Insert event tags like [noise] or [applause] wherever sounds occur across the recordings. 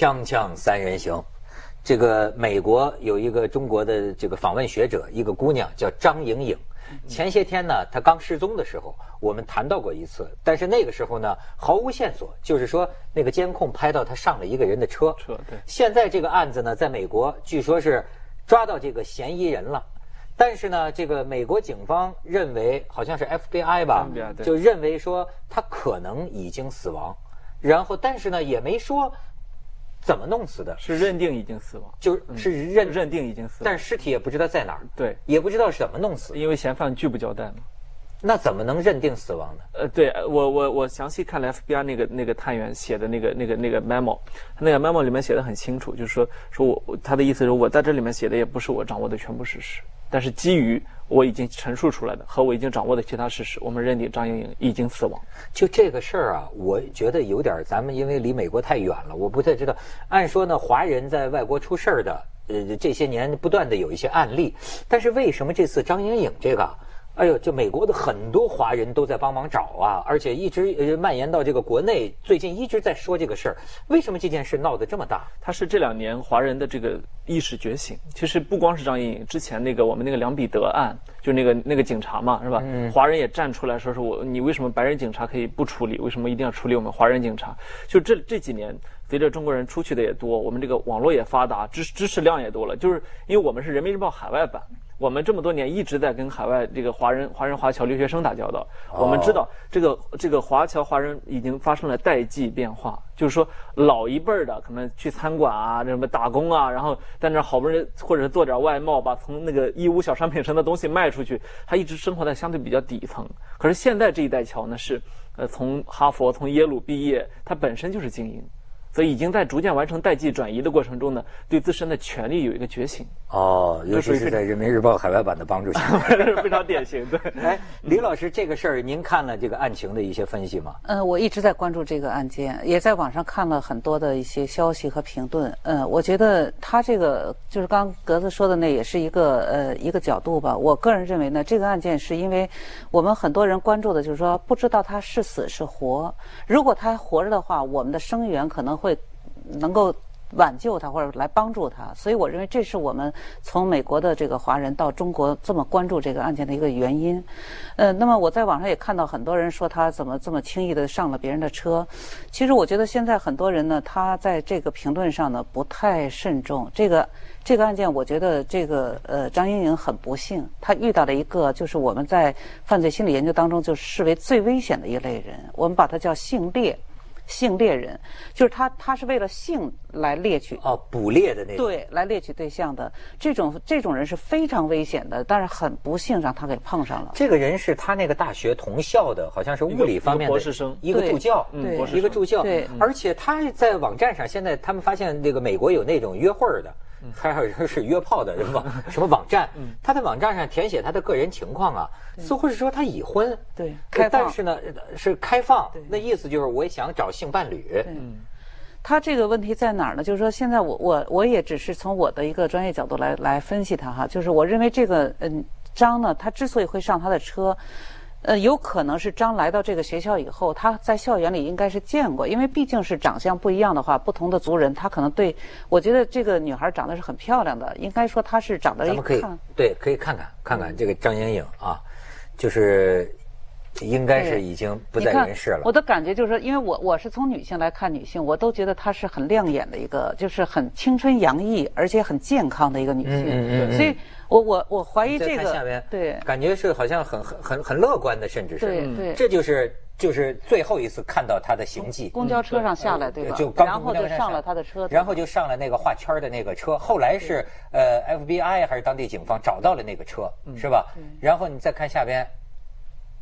锵锵三人行，这个美国有一个中国的这个访问学者，一个姑娘叫张莹莹。前些天呢，她刚失踪的时候，我们谈到过一次，但是那个时候呢，毫无线索，就是说那个监控拍到她上了一个人的车。车对。现在这个案子呢，在美国据说是抓到这个嫌疑人了，但是呢，这个美国警方认为好像是 FBI 吧，就认为说他可能已经死亡，然后但是呢也没说。怎么弄死的？是认定已经死亡，就是认认定已经死，但是尸体也不知道在哪儿，对，也不知道是怎么弄死，因为嫌犯拒不交代嘛。那怎么能认定死亡呢？呃，对我我我详细看了 FBI 那个那个探员写的那个那个那个 memo，那个 memo 里面写的很清楚，就是说说我他的意思是我在这里面写的也不是我掌握的全部事实。但是基于我已经陈述出来的和我已经掌握的其他事实，我们认定张莹莹已经死亡。就这个事儿啊，我觉得有点咱们因为离美国太远了，我不太知道。按说呢，华人在外国出事儿的，呃，这些年不断的有一些案例，但是为什么这次张莹莹这个？哎呦，就美国的很多华人都在帮忙找啊，而且一直呃蔓延到这个国内，最近一直在说这个事儿。为什么这件事闹得这么大？它是这两年华人的这个意识觉醒。其实不光是张莹莹，之前那个我们那个梁彼得案，就那个那个警察嘛，是吧？华人也站出来说是我，你为什么白人警察可以不处理？为什么一定要处理我们华人警察？就这这几年，随着中国人出去的也多，我们这个网络也发达，知知识量也多了。就是因为我们是人民日报海外版。我们这么多年一直在跟海外这个华人、华人华侨留学生打交道，我们知道这个这个华侨华人已经发生了代际变化，就是说老一辈儿的可能去餐馆啊、什么打工啊，然后在那好不容易或者是做点外贸，把从那个义乌小商品城的东西卖出去，他一直生活在相对比较底层。可是现在这一代侨呢，是呃从哈佛、从耶鲁毕业，他本身就是精英。所以已经在逐渐完成代际转移的过程中呢，对自身的权利有一个觉醒。哦，尤其是在人民日报海外版的帮助下，[laughs] 非常典型。对，[laughs] 哎，李老师，这个事儿您看了这个案情的一些分析吗？嗯，我一直在关注这个案件，也在网上看了很多的一些消息和评论。嗯，我觉得他这个就是刚格子说的那也是一个呃一个角度吧。我个人认为呢，这个案件是因为我们很多人关注的就是说不知道他是死是活。如果他活着的话，我们的声援可能。会能够挽救他或者来帮助他，所以我认为这是我们从美国的这个华人到中国这么关注这个案件的一个原因。呃，那么我在网上也看到很多人说他怎么这么轻易的上了别人的车。其实我觉得现在很多人呢，他在这个评论上呢不太慎重。这个这个案件，我觉得这个呃张莹莹很不幸，她遇到了一个就是我们在犯罪心理研究当中就视为最危险的一类人，我们把它叫性猎。性猎人就是他，他是为了性来猎取哦，捕猎的那种对，来猎取对象的这种这种人是非常危险的，但是很不幸让他给碰上了。这个人是他那个大学同校的，好像是物理方面的博士生，一个助教，对，一个助教，对，而且他在网站上，现在他们发现那个美国有那种约会的。还有人是约炮的什么什么网站，他在网站上填写他的个人情况啊，似乎是说他已婚，对，但是呢是开放，那意思就是我也想找性伴侣。嗯，他这个问题在哪儿呢？就是说现在我我我也只是从我的一个专业角度来来分析他哈，就是我认为这个嗯张呢，他之所以会上他的车。呃，有可能是张来到这个学校以后，他在校园里应该是见过，因为毕竟是长相不一样的话，不同的族人，他可能对，我觉得这个女孩长得是很漂亮的，应该说她是长得一看，对，可以看看看看这个张莹莹啊，就是应该是已经不在人世了。我的感觉就是说，因为我我是从女性来看女性，我都觉得她是很亮眼的一个，就是很青春洋溢，而且很健康的一个女性，嗯嗯所以。我我我怀疑这个，对，感觉是好像很很很很乐观的，甚至是，对对，这就是就是最后一次看到她的行迹。公交车上下来，对吧？就然后就上了她的车，然后就上了那个画圈的那个车。后来是呃 FBI 还是当地警方找到了那个车，是吧？然后你再看下边，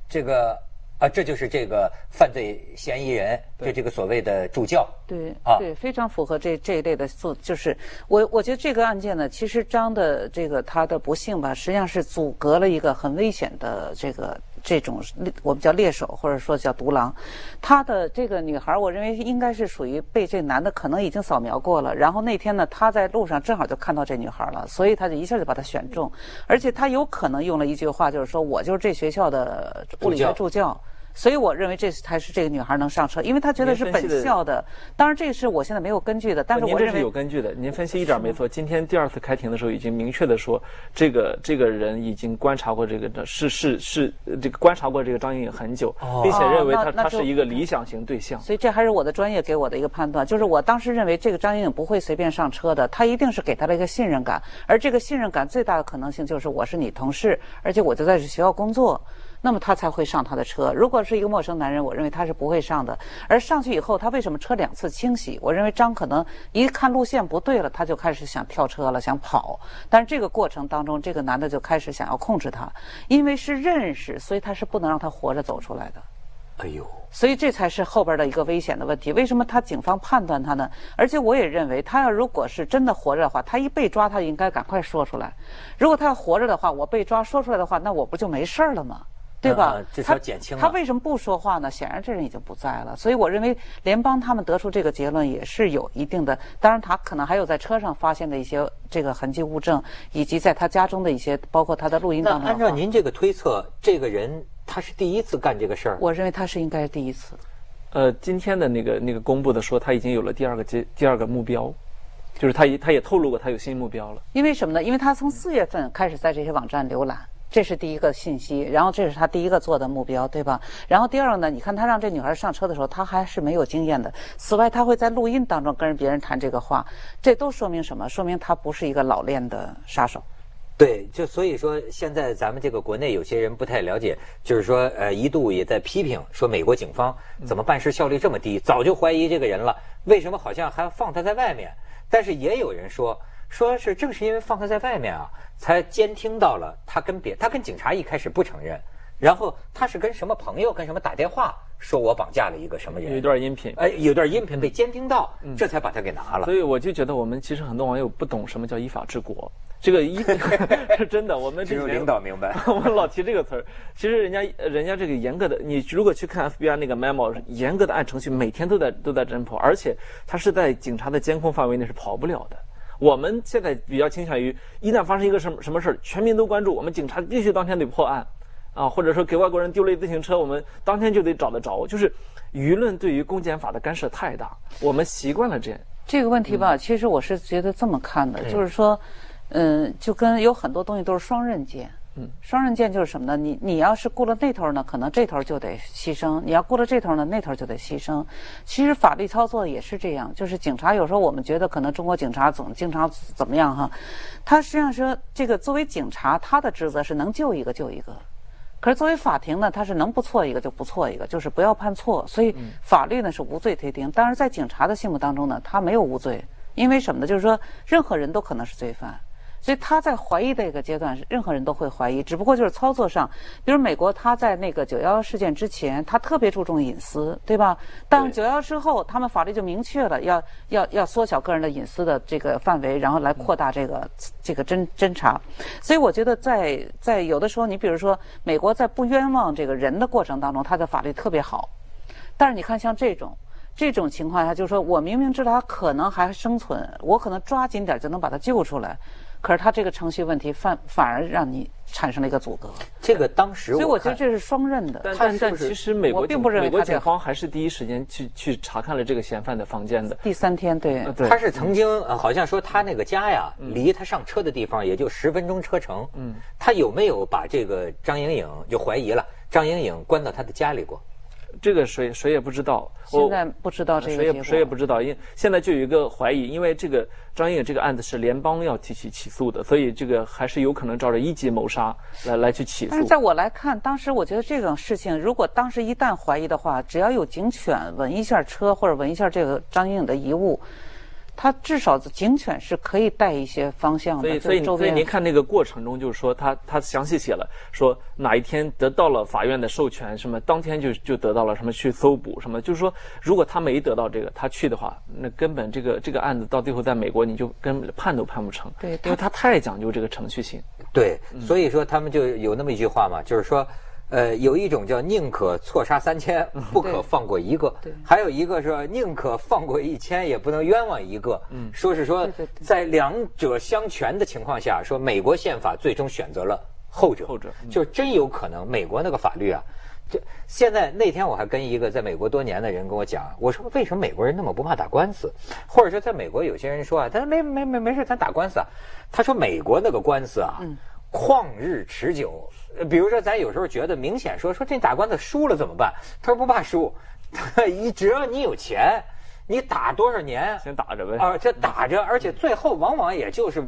这个。啊，这就是这个犯罪嫌疑人，就这个所谓的助教。对，啊，对，非常符合这这一类的诉，就是我我觉得这个案件呢，其实张的这个他的不幸吧，实际上是阻隔了一个很危险的这个这种我们叫猎手或者说叫独狼。他的这个女孩，我认为应该是属于被这男的可能已经扫描过了，然后那天呢，他在路上正好就看到这女孩了，所以他就一下就把她选中，而且他有可能用了一句话，就是说我就是这学校的物理学助教。所以我认为这才是这个女孩能上车，因为她觉得是本校的。当然，这个是我现在没有根据的，但是我认为有根据的。您分析一点没错。今天第二次开庭的时候，已经明确的说，这个这个人已经观察过这个的，是是是这个观察过这个张莹颖很久，并且认为他他是一个理想型对象。所以这还是我的专业给我的一个判断，就是我当时认为这个张莹颖不会随便上车的，她一定是给她了一个信任感，而这个信任感最大的可能性就是我是你同事，而且我就在这学校工作。那么他才会上他的车。如果是一个陌生男人，我认为他是不会上的。而上去以后，他为什么车两次清洗？我认为张可能一看路线不对了，他就开始想跳车了，想跑。但是这个过程当中，这个男的就开始想要控制他，因为是认识，所以他是不能让他活着走出来的。哎呦！所以这才是后边的一个危险的问题。为什么他警方判断他呢？而且我也认为，他要如果是真的活着的话，他一被抓，他应该赶快说出来。如果他要活着的话，我被抓说出来的话，那我不就没事了吗？对吧？他减轻他为什么不说话呢？显然这人已经不在了。所以我认为联邦他们得出这个结论也是有一定的。当然，他可能还有在车上发现的一些这个痕迹物证，以及在他家中的一些，包括他的录音当中。按照您这个推测，这个人他是第一次干这个事儿？我认为他是应该是第一次。呃，今天的那个那个公布的说他已经有了第二个阶第二个目标，就是他也他也透露过他有新目标了。因为什么呢？因为他从四月份开始在这些网站浏览。这是第一个信息，然后这是他第一个做的目标，对吧？然后第二个呢？你看他让这女孩上车的时候，他还是没有经验的。此外，他会在录音当中跟别人谈这个话，这都说明什么？说明他不是一个老练的杀手。对，就所以说，现在咱们这个国内有些人不太了解，就是说，呃，一度也在批评说美国警方怎么办事效率这么低，早就怀疑这个人了，为什么好像还要放他在外面？但是也有人说。说是正是因为放他在外面啊，才监听到了他跟别他跟警察一开始不承认，然后他是跟什么朋友跟什么打电话说我绑架了一个什么人，有一段音频，哎，有段音频被监听到，这才把他给拿了。所以我就觉得我们其实很多网友不懂什么叫依法治国，这个依 [laughs] 是真的，我们只有领导明白。[laughs] 我们老提这个词儿，其实人家人家这个严格的，你如果去看 FBI 那个 memo，严格的按程序每天都在都在侦破，而且他是在警察的监控范围内是跑不了的。我们现在比较倾向于，一旦发生一个什么什么事儿，全民都关注，我们警察必须当天得破案，啊，或者说给外国人丢了一自行车，我们当天就得找得着。就是舆论对于公检法的干涉太大，我们习惯了这样。这个问题吧，其实我是觉得这么看的，就是说，嗯，就跟有很多东西都是双刃剑。双刃剑就是什么呢？你你要是顾了那头呢，可能这头就得牺牲；你要顾了这头呢，那头就得牺牲。其实法律操作也是这样，就是警察有时候我们觉得可能中国警察总经常怎么样哈，他实际上说这个作为警察，他的职责是能救一个救一个，可是作为法庭呢，他是能不错一个就不错一个，就是不要判错。所以法律呢是无罪推定，但是在警察的心目当中呢，他没有无罪，因为什么呢？就是说任何人都可能是罪犯。所以他在怀疑的一个阶段，任何人都会怀疑，只不过就是操作上，比如美国，他在那个九幺幺事件之前，他特别注重隐私，对吧？但九幺幺之后，他们法律就明确了，要要要缩小个人的隐私的这个范围，然后来扩大这个这个侦侦查。所以我觉得，在在有的时候，你比如说美国在不冤枉这个人的过程当中，他的法律特别好。但是你看，像这种这种情况下，就是说我明明知道他可能还生存，我可能抓紧点就能把他救出来。可是他这个程序问题反反而让你产生了一个阻隔。这个当时，所以我觉得这是双刃的。但但其实美国并不认为美国警方还是第一时间去去查看了这个嫌犯的房间的。第三天，对，他是曾经好像说他那个家呀，离他上车的地方也就十分钟车程。嗯，他有没有把这个张莹莹就怀疑了？张莹莹关到他的家里过？这个谁谁也不知道，现在不知道这个谁也谁也不知道，因现在就有一个怀疑，因为这个张颖这个案子是联邦要提起起诉的，所以这个还是有可能照着一级谋杀来来去起诉。但是在我来看，当时我觉得这种事情，如果当时一旦怀疑的话，只要有警犬闻一下车或者闻一下这个张颖的遗物。他至少警犬是可以带一些方向的，所以所以所以您看那个过程中，就是说他他详细写了，说哪一天得到了法院的授权，什么当天就就得到了什么去搜捕什么，就是说如果他没得到这个，他去的话，那根本这个这个案子到最后在美国你就根本判都判不成，对，因为他太讲究这个程序性。对，所以说他们就有那么一句话嘛，就是说。呃，有一种叫宁可错杀三千，[laughs] 不可放过一个；还有一个是宁可放过一千，也不能冤枉一个。嗯，说是说，在两者相权的情况下，说美国宪法最终选择了后者。后者就真有可能，美国那个法律啊，这现在那天我还跟一个在美国多年的人跟我讲，我说为什么美国人那么不怕打官司？或者说在美国有些人说啊，他说没没没没事，咱打官司啊。他说美国那个官司啊，旷日持久。比如说咱有时候觉得明显说说这打官司输了怎么办？他说不怕输，[laughs] 一只要你有钱，你打多少年先打着呗。啊，这打着，而且最后往往也就是。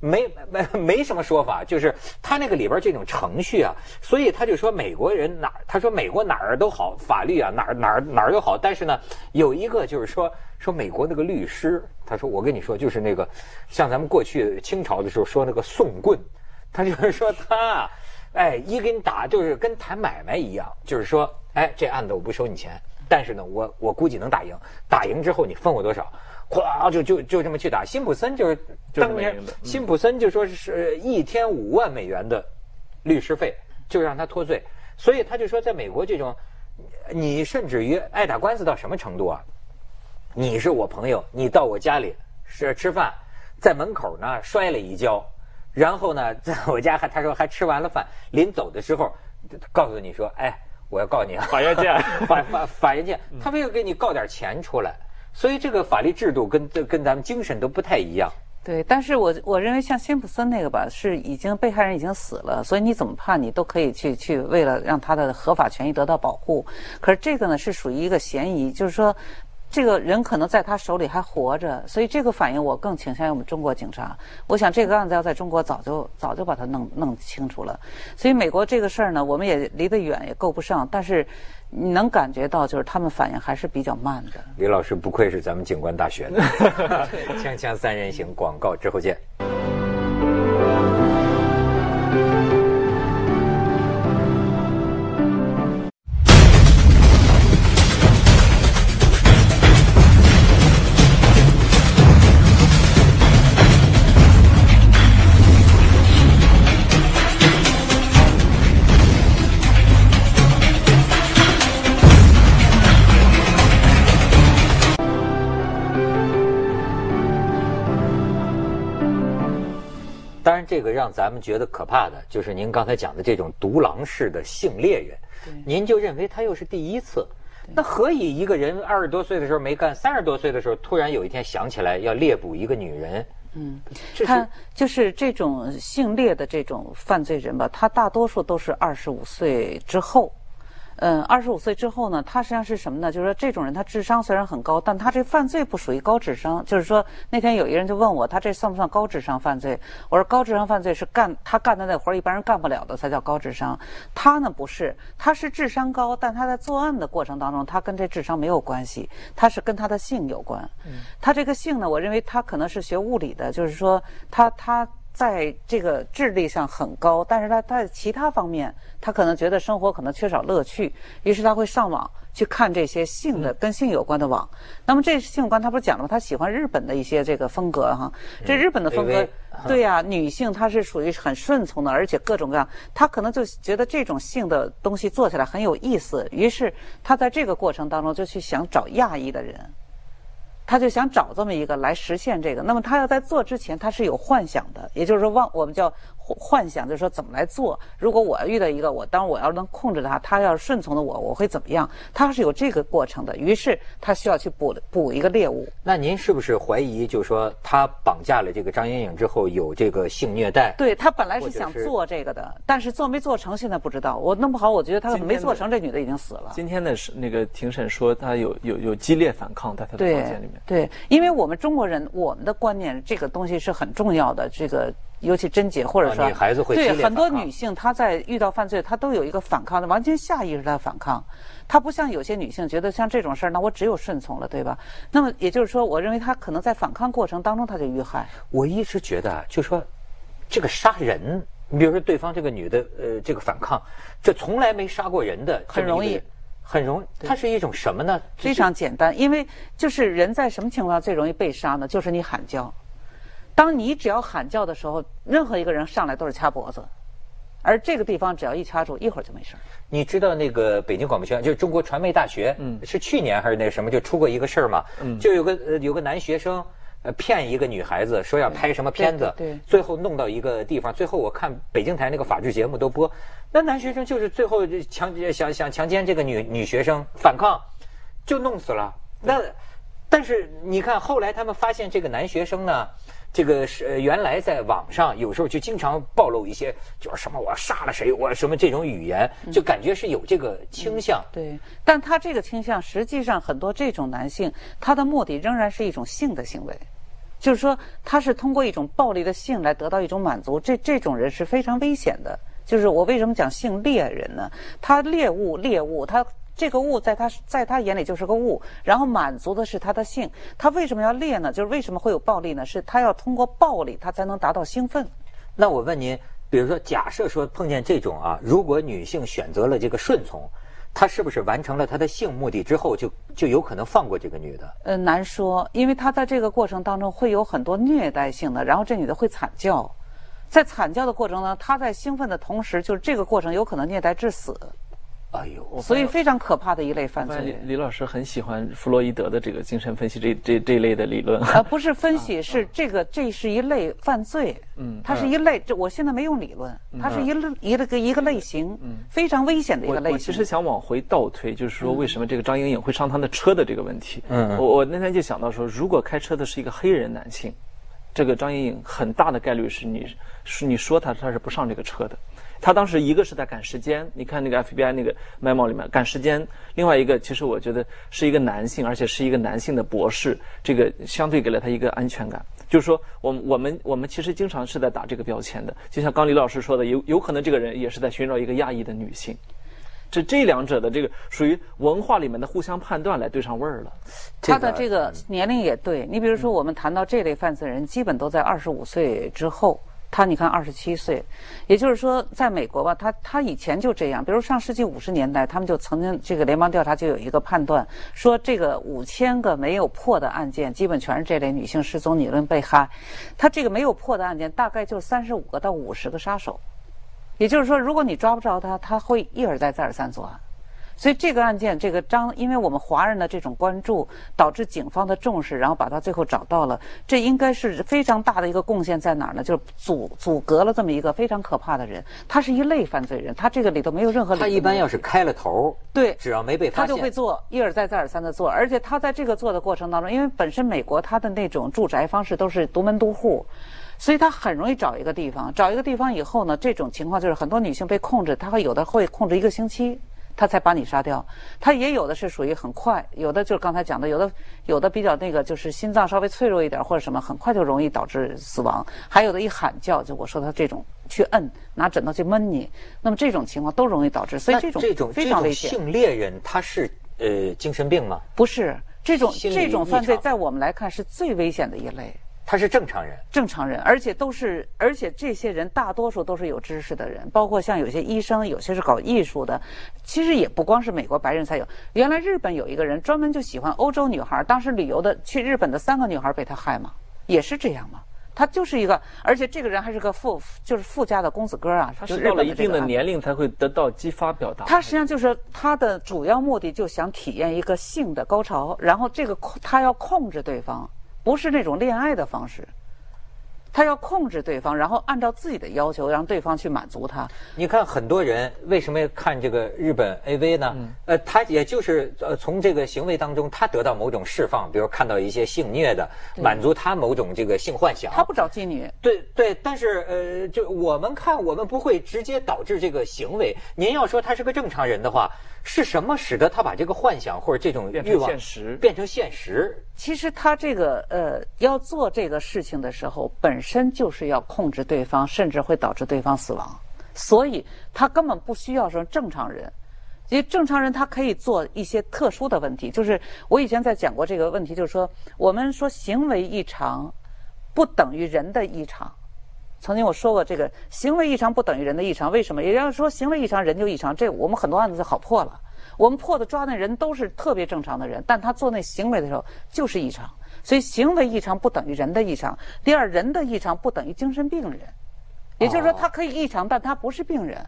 没没没什么说法，就是他那个里边这种程序啊，所以他就说美国人哪，他说美国哪儿都好，法律啊哪儿哪儿哪儿都好，但是呢，有一个就是说说美国那个律师，他说我跟你说就是那个像咱们过去清朝的时候说那个送棍，他就是说他，哎一给你打就是跟谈买卖一样，就是说哎这案子我不收你钱，但是呢我我估计能打赢，打赢之后你分我多少。咵就就就这么去打，辛普森就是当年辛普森就说是一天五万美元的律师费，就让他脱罪。所以他就说，在美国这种，你甚至于爱打官司到什么程度啊？你是我朋友，你到我家里是吃饭，在门口呢摔了一跤，然后呢在我家还他说还吃完了饭，临走的时候告诉你说，哎，我要告你，法院见，[laughs] 法法法院见，他非要给你告点钱出来。所以这个法律制度跟跟咱们精神都不太一样。对，但是我我认为像辛普森那个吧，是已经被害人已经死了，所以你怎么判你都可以去去为了让他的合法权益得到保护。可是这个呢是属于一个嫌疑，就是说。这个人可能在他手里还活着，所以这个反应我更倾向于我们中国警察。我想这个案子要在中国早就早就把它弄弄清楚了。所以美国这个事儿呢，我们也离得远，也够不上。但是你能感觉到，就是他们反应还是比较慢的。李老师不愧是咱们警官大学的，[laughs] 锵锵三人行，广告之后见。这个让咱们觉得可怕的，就是您刚才讲的这种独狼式的性猎人，您就认为他又是第一次，那何以一个人二十多岁的时候没干，三十多岁的时候突然有一天想起来要猎捕一个女人？嗯，他就是这种性猎的这种犯罪人吧，他大多数都是二十五岁之后。嗯，二十五岁之后呢，他实际上是什么呢？就是说，这种人他智商虽然很高，但他这犯罪不属于高智商。就是说，那天有一个人就问我，他这算不算高智商犯罪？我说，高智商犯罪是干他干的那活儿一般人干不了的才叫高智商。他呢不是，他是智商高，但他在作案的过程当中，他跟这智商没有关系，他是跟他的性有关。他这个性呢，我认为他可能是学物理的，就是说，他他。在这个智力上很高，但是他在其他方面，他可能觉得生活可能缺少乐趣，于是他会上网去看这些性的跟性有关的网。那么这性有关他不是讲了吗？他喜欢日本的一些这个风格哈。这日本的风格，对呀，女性她是属于很顺从的，而且各种各样，他可能就觉得这种性的东西做起来很有意思，于是他在这个过程当中就去想找亚裔的人。他就想找这么一个来实现这个，那么他要在做之前，他是有幻想的，也就是说，妄我们叫幻想，就是说怎么来做。如果我要遇到一个，我当我要能控制他，他要顺从的我，我会怎么样？他是有这个过程的。于是他需要去捕捕一个猎物。那您是不是怀疑，就是说他绑架了这个张莹颖之后有这个性虐待？对他本来是想做这个的，但是做没做成现在不知道。我弄不好，我觉得他没做成，这女的已经死了。今天的是那个庭审说他有有有激烈反抗，在他的房间里面。对，因为我们中国人，我们的观念，这个东西是很重要的。这个尤其贞洁，或者说女孩子会对很多女性，她在遇到犯罪，她都有一个反抗的，完全下意识的反抗。她不像有些女性觉得像这种事儿，那我只有顺从了，对吧？那么也就是说，我认为她可能在反抗过程当中，她就遇害。我一直觉得，就说这个杀人，你比如说对方这个女的，呃，这个反抗，这从来没杀过人的，很容易。很容易，它是一种什么呢？非常简单，因为就是人在什么情况下最容易被杀呢？就是你喊叫。当你只要喊叫的时候，任何一个人上来都是掐脖子，而这个地方只要一掐住，一会儿就没事你知道那个北京广播学院，就是中国传媒大学，嗯，是去年还是那什么就出过一个事儿嘛？嗯，就有个呃有个男学生，呃骗一个女孩子说要拍什么片子，对对对最后弄到一个地方，最后我看北京台那个法制节目都播，那男学生就是最后就强想想强奸这个女女学生反抗，就弄死了。那但是你看后来他们发现这个男学生呢。这个是呃原来在网上有时候就经常暴露一些，就是什么我杀了谁，我什么这种语言，就感觉是有这个倾向。对，但他这个倾向，实际上很多这种男性，他的目的仍然是一种性的行为，就是说他是通过一种暴力的性来得到一种满足，这这种人是非常危险的。就是我为什么讲性猎人呢？他猎物猎物，他这个物在他在他眼里就是个物，然后满足的是他的性。他为什么要猎呢？就是为什么会有暴力呢？是他要通过暴力，他才能达到兴奋。那我问您，比如说，假设说碰见这种啊，如果女性选择了这个顺从，他是不是完成了他的性目的之后，就就有可能放过这个女的？呃，难说，因为他在这个过程当中会有很多虐待性的，然后这女的会惨叫，在惨叫的过程呢，她在兴奋的同时，就是这个过程有可能虐待致死，哎呦，所以非常可怕的一类犯罪李罪。李老师很喜欢弗洛伊德的这个精神分析这这这一类的理论。呃，不是分析，[laughs] 是这个，这是一类犯罪，嗯它是一类，这我现在没用理论，它是一类一个一个类型，嗯非常危险的一个类型。我其实想往回倒推，就是说为什么这个张莹莹会上他的车的这个问题。嗯嗯我我那天就想到说，如果开车的是一个黑人男性，这个张莹莹很大的概率是你是你说他他是不上这个车的。他当时一个是在赶时间，你看那个 FBI 那个 memo 里面赶时间，另外一个其实我觉得是一个男性，而且是一个男性的博士，这个相对给了他一个安全感。就是说，我们我们我们其实经常是在打这个标签的，就像刚李老师说的，有有可能这个人也是在寻找一个亚裔的女性。这这两者的这个属于文化里面的互相判断来对上味儿了。他的这个年龄也对你，比如说我们谈到这类犯罪人，基本都在二十五岁之后。他你看二十七岁，也就是说，在美国吧，他他以前就这样。比如上世纪五十年代，他们就曾经这个联邦调查就有一个判断，说这个五千个没有破的案件，基本全是这类女性失踪、女人被害。他这个没有破的案件，大概就三十五个到五十个杀手。也就是说，如果你抓不着他，他会一而再、再而三作案。所以这个案件，这个张，因为我们华人的这种关注，导致警方的重视，然后把他最后找到了。这应该是非常大的一个贡献在哪儿呢？就是阻阻隔了这么一个非常可怕的人。他是一类犯罪人，他这个里头没有任何他一般要是开了头，对，只要没被发现，他就会做一而再再而三的做，而且他在这个做的过程当中，因为本身美国他的那种住宅方式都是独门独户。所以他很容易找一个地方，找一个地方以后呢，这种情况就是很多女性被控制，她会有的会控制一个星期，她才把你杀掉。他也有的是属于很快，有的就是刚才讲的，有的有的比较那个就是心脏稍微脆弱一点或者什么，很快就容易导致死亡。还有的一喊叫，就我说他这种去摁，拿枕头去闷你，那么这种情况都容易导致。所以这种这种非常危险。性猎人他是呃精神病吗？不是这种这种犯罪，在我们来看是最危险的一类。他是正常人。正常人，而且都是，而且这些人大多数都是有知识的人，包括像有些医生，有些是搞艺术的。其实也不光是美国白人才有，原来日本有一个人专门就喜欢欧洲女孩，当时旅游的去日本的三个女孩被他害嘛，也是这样嘛。他就是一个，而且这个人还是个富，就是富家的公子哥啊。他是到了一定的年龄才会得到激发表达。他实际上就是他的主要目的，就想体验一个性的高潮，然后这个控他要控制对方，不是那种恋爱的方式，他要控制对方，然后按照自己的要求让对方去满足他。你看很多人为什么要看这个日本 AV 呢？嗯呃，他也就是呃从这个行为当中，他得到某种释放，比如看到一些性虐的，满足他某种这个性幻想。他不找妓女，对对，但是呃，就我们看，我们不会直接导致这个行为。您要说他是个正常人的话，是什么使得他把这个幻想或者这种变成欲望现实变成现实？其实他这个呃要做这个事情的时候，本身就是要控制对方，甚至会导致对方死亡，所以他根本不需要说正常人。因为正常人他可以做一些特殊的问题，就是我以前在讲过这个问题，就是说我们说行为异常不等于人的异常。曾经我说过，这个行为异常不等于人的异常，为什么？也就是说，行为异常人就异常，这我们很多案子就好破了。我们破的抓那人都是特别正常的人，但他做那行为的时候就是异常，所以行为异常不等于人的异常。第二，人的异常不等于精神病人，也就是说，他可以异常，但他不是病人。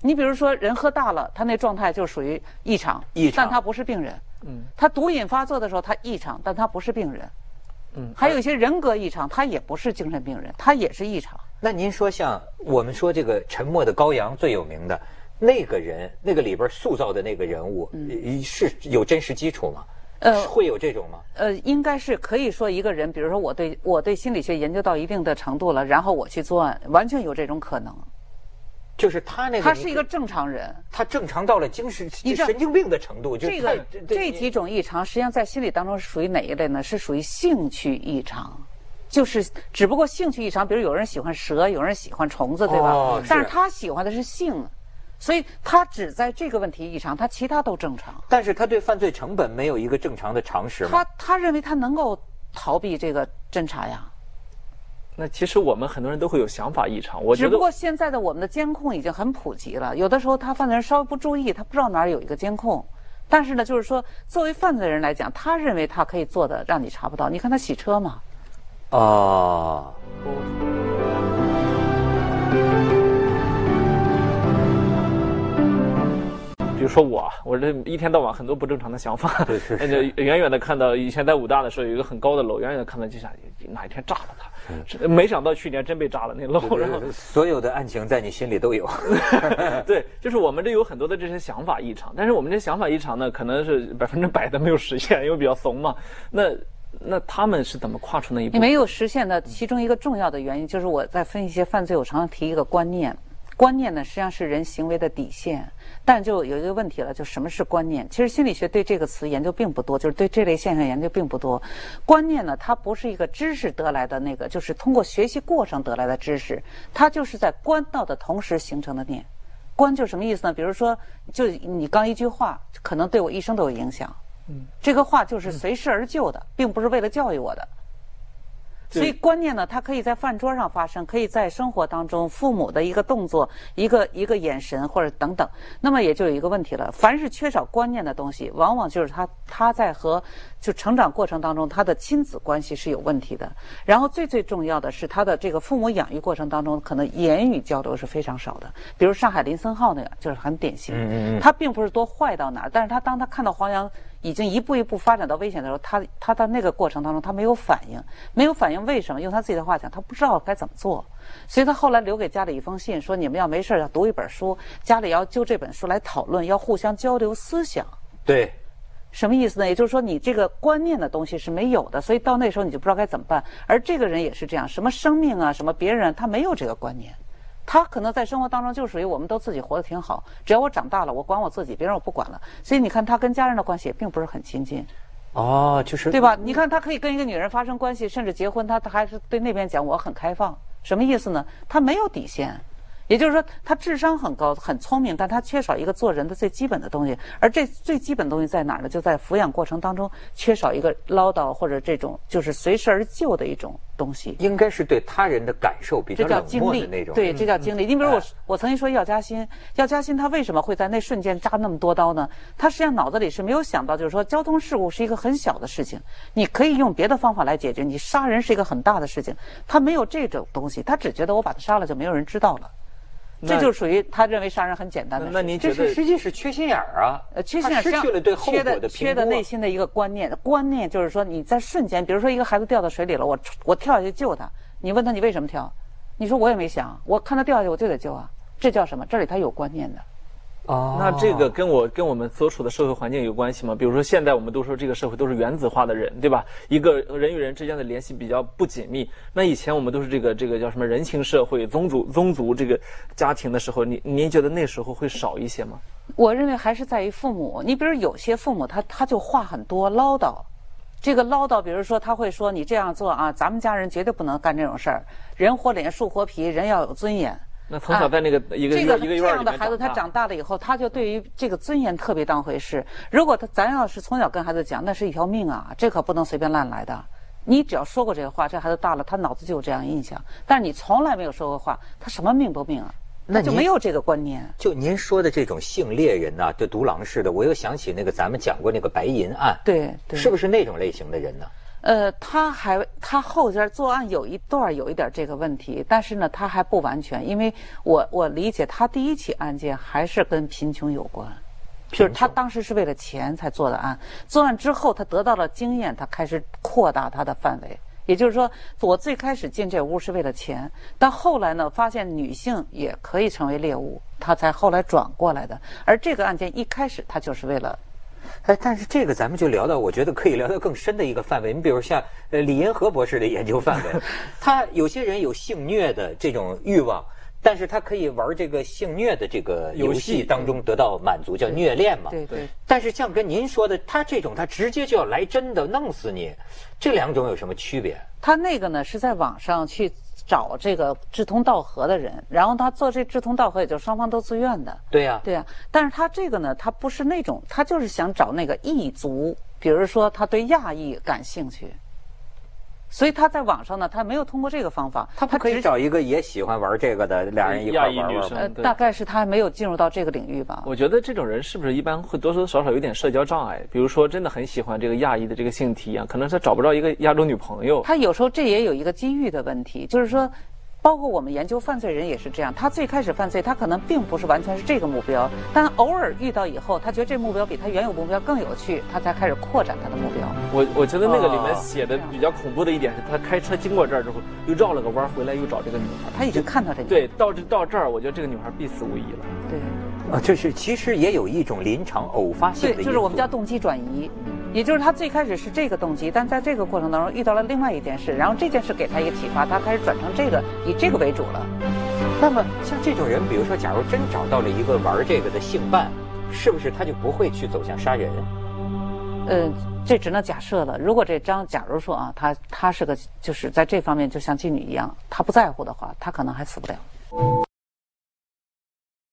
你比如说，人喝大了，他那状态就属于异常，异常但他不是病人。嗯，他毒瘾发作的时候，他异常，但他不是病人。嗯，还有一些人格异常，他也不是精神病人，他也是异常。那您说，像我们说这个《沉默的羔羊》最有名的那个人，那个里边塑造的那个人物，是有真实基础吗？呃，会有这种吗？呃，应该是可以说一个人，比如说我对我对心理学研究到一定的程度了，然后我去作案，完全有这种可能。就是他那个，他是一个正常人，他正常到了精神神经病的程度。就这个这几种异常，实际上在心理当中是属于哪一类呢？是属于兴趣异常，就是只不过兴趣异常，比如有人喜欢蛇，有人喜欢虫子，对吧？但是他喜欢的是性，所以他只在这个问题异常，他其他都正常。但是他对犯罪成本没有一个正常的常识。他他认为他能够逃避这个侦查呀。那其实我们很多人都会有想法异常，我只不过现在的我们的监控已经很普及了，有的时候他犯罪人稍微不注意，他不知道哪儿有一个监控，但是呢，就是说作为犯罪人来讲，他认为他可以做的让你查不到。你看他洗车嘛，啊。比如说我，我这一天到晚很多不正常的想法，[laughs] 那就远远的看到以前在武大的时候有一个很高的楼，远远的看到就想哪一天炸了它，没想到去年真被炸了那漏。然后所有的案情在你心里都有。[laughs] 对，就是我们这有很多的这些想法异常，但是我们这想法异常呢，可能是百分之百的没有实现，因为比较怂嘛。那那他们是怎么跨出那一步？没有实现的其中一个重要的原因，就是我在分析一些犯罪，我常常提一个观念。观念呢，实际上是人行为的底线，但就有一个问题了，就什么是观念？其实心理学对这个词研究并不多，就是对这类现象研究并不多。观念呢，它不是一个知识得来的那个，就是通过学习过程得来的知识，它就是在观到的同时形成的念。观就什么意思呢？比如说，就你刚一句话，可能对我一生都有影响。嗯，这个话就是随事而就的，并不是为了教育我的。所以观念呢，它可以在饭桌上发生，可以在生活当中，父母的一个动作、一个一个眼神或者等等。那么也就有一个问题了：凡是缺少观念的东西，往往就是他他在和就成长过程当中，他的亲子关系是有问题的。然后最最重要的是，他的这个父母养育过程当中，可能言语交流是非常少的。比如上海林森浩那个，就是很典型。嗯嗯。他并不是多坏到哪儿，但是他当他看到黄洋。已经一步一步发展到危险的时候，他他在那个过程当中，他没有反应，没有反应，为什么？用他自己的话讲，他不知道该怎么做，所以他后来留给家里一封信，说你们要没事要读一本书，家里要就这本书来讨论，要互相交流思想。对，什么意思呢？也就是说，你这个观念的东西是没有的，所以到那时候你就不知道该怎么办。而这个人也是这样，什么生命啊，什么别人，他没有这个观念。他可能在生活当中就属于我们都自己活得挺好，只要我长大了，我管我自己，别人我不管了。所以你看他跟家人的关系也并不是很亲近。哦，就是对吧？你看他可以跟一个女人发生关系，甚至结婚，他他还是对那边讲我很开放，什么意思呢？他没有底线。也就是说，他智商很高，很聪明，但他缺少一个做人的最基本的东西。而这最基本的东西在哪儿呢？就在抚养过程当中，缺少一个唠叨或者这种就是随时而就的一种东西。应该是对他人的感受比较冷漠的那种。对，这叫经历。你比如我，我曾经说要加薪，要加薪，他为什么会在那瞬间扎那么多刀呢？他实际上脑子里是没有想到，就是说交通事故是一个很小的事情，你可以用别的方法来解决。你杀人是一个很大的事情，他没有这种东西，他只觉得我把他杀了就没有人知道了。这就属于他认为杀人很简单的。那您觉得实际是缺心眼儿啊？呃，缺心眼儿失去了对后果的缺的内心的一个观念。观念就是说，你在瞬间，比如说一个孩子掉到水里了，我我跳下去救他。你问他你为什么跳？你说我也没想，我看他掉下去我就得救啊。这叫什么？这里他有观念的。哦，那这个跟我跟我们所处的社会环境有关系吗？比如说现在我们都说这个社会都是原子化的人，对吧？一个人与人之间的联系比较不紧密。那以前我们都是这个这个叫什么人情社会、宗族宗族这个家庭的时候，您您觉得那时候会少一些吗？我认为还是在于父母。你比如有些父母他他就话很多唠叨，这个唠叨，比如说他会说你这样做啊，咱们家人绝对不能干这种事儿，人活脸树活皮，人要有尊严。那从小在那个一个一个这样的孩子，他长大了以后，他就对于这个尊严特别当回事。如果他咱要是从小跟孩子讲，那是一条命啊，这可不能随便乱来的。你只要说过这个话，这孩子大了，他脑子就有这样印象。但是你从来没有说过话，他什么命都命啊，那就没有这个观念。就您说的这种性猎人呐，就独狼式的，我又想起那个咱们讲过那个白银案，对，是不是那种类型的人呢？呃，他还他后边作案有一段有一点这个问题，但是呢，他还不完全，因为我我理解他第一起案件还是跟贫穷有关。就是他当时是为了钱才做的案，作案之后他得到了经验，他开始扩大他的范围。也就是说，我最开始进这屋是为了钱，但后来呢，发现女性也可以成为猎物，他才后来转过来的。而这个案件一开始他就是为了。哎，但是这个咱们就聊到，我觉得可以聊到更深的一个范围。你比如像呃李银河博士的研究范围，[laughs] 他有些人有性虐的这种欲望，但是他可以玩这个性虐的这个游戏当中得到满足，叫虐恋嘛。对对。但是像跟您说的，他这种他直接就要来真的弄死你，这两种有什么区别？他那个呢是在网上去。找这个志同道合的人，然后他做这志同道合，也就双方都自愿的。对呀，对呀。但是他这个呢，他不是那种，他就是想找那个异族，比如说他对亚裔感兴趣。所以他在网上呢，他没有通过这个方法，他不可以找一个也喜欢玩这个的俩人一块玩玩呃，大概是他还没有进入到这个领域吧。我觉得这种人是不是一般会多多少少有点社交障碍？比如说真的很喜欢这个亚裔的这个性体验，可能他找不着一个亚洲女朋友。他有时候这也有一个机遇的问题，就是说。包括我们研究犯罪人也是这样，他最开始犯罪，他可能并不是完全是这个目标，但偶尔遇到以后，他觉得这目标比他原有目标更有趣，他才开始扩展他的目标。我我觉得那个里面写的比较恐怖的一点是，他开车经过这儿之后，又绕了个弯回来，又找这个女孩。他已经看到这个。对，到这到这儿，我觉得这个女孩必死无疑了。对。啊，就是其实也有一种临场偶发性的。对，就是我们叫动机转移。也就是他最开始是这个动机，但在这个过程当中遇到了另外一件事，然后这件事给他一个启发，他开始转成这个以这个为主了。那么像这种人，比如说，假如真找到了一个玩这个的性伴，是不是他就不会去走向杀人？呃，这只能假设了。如果这张，假如说啊，他他是个就是在这方面就像妓女一样，他不在乎的话，他可能还死不了。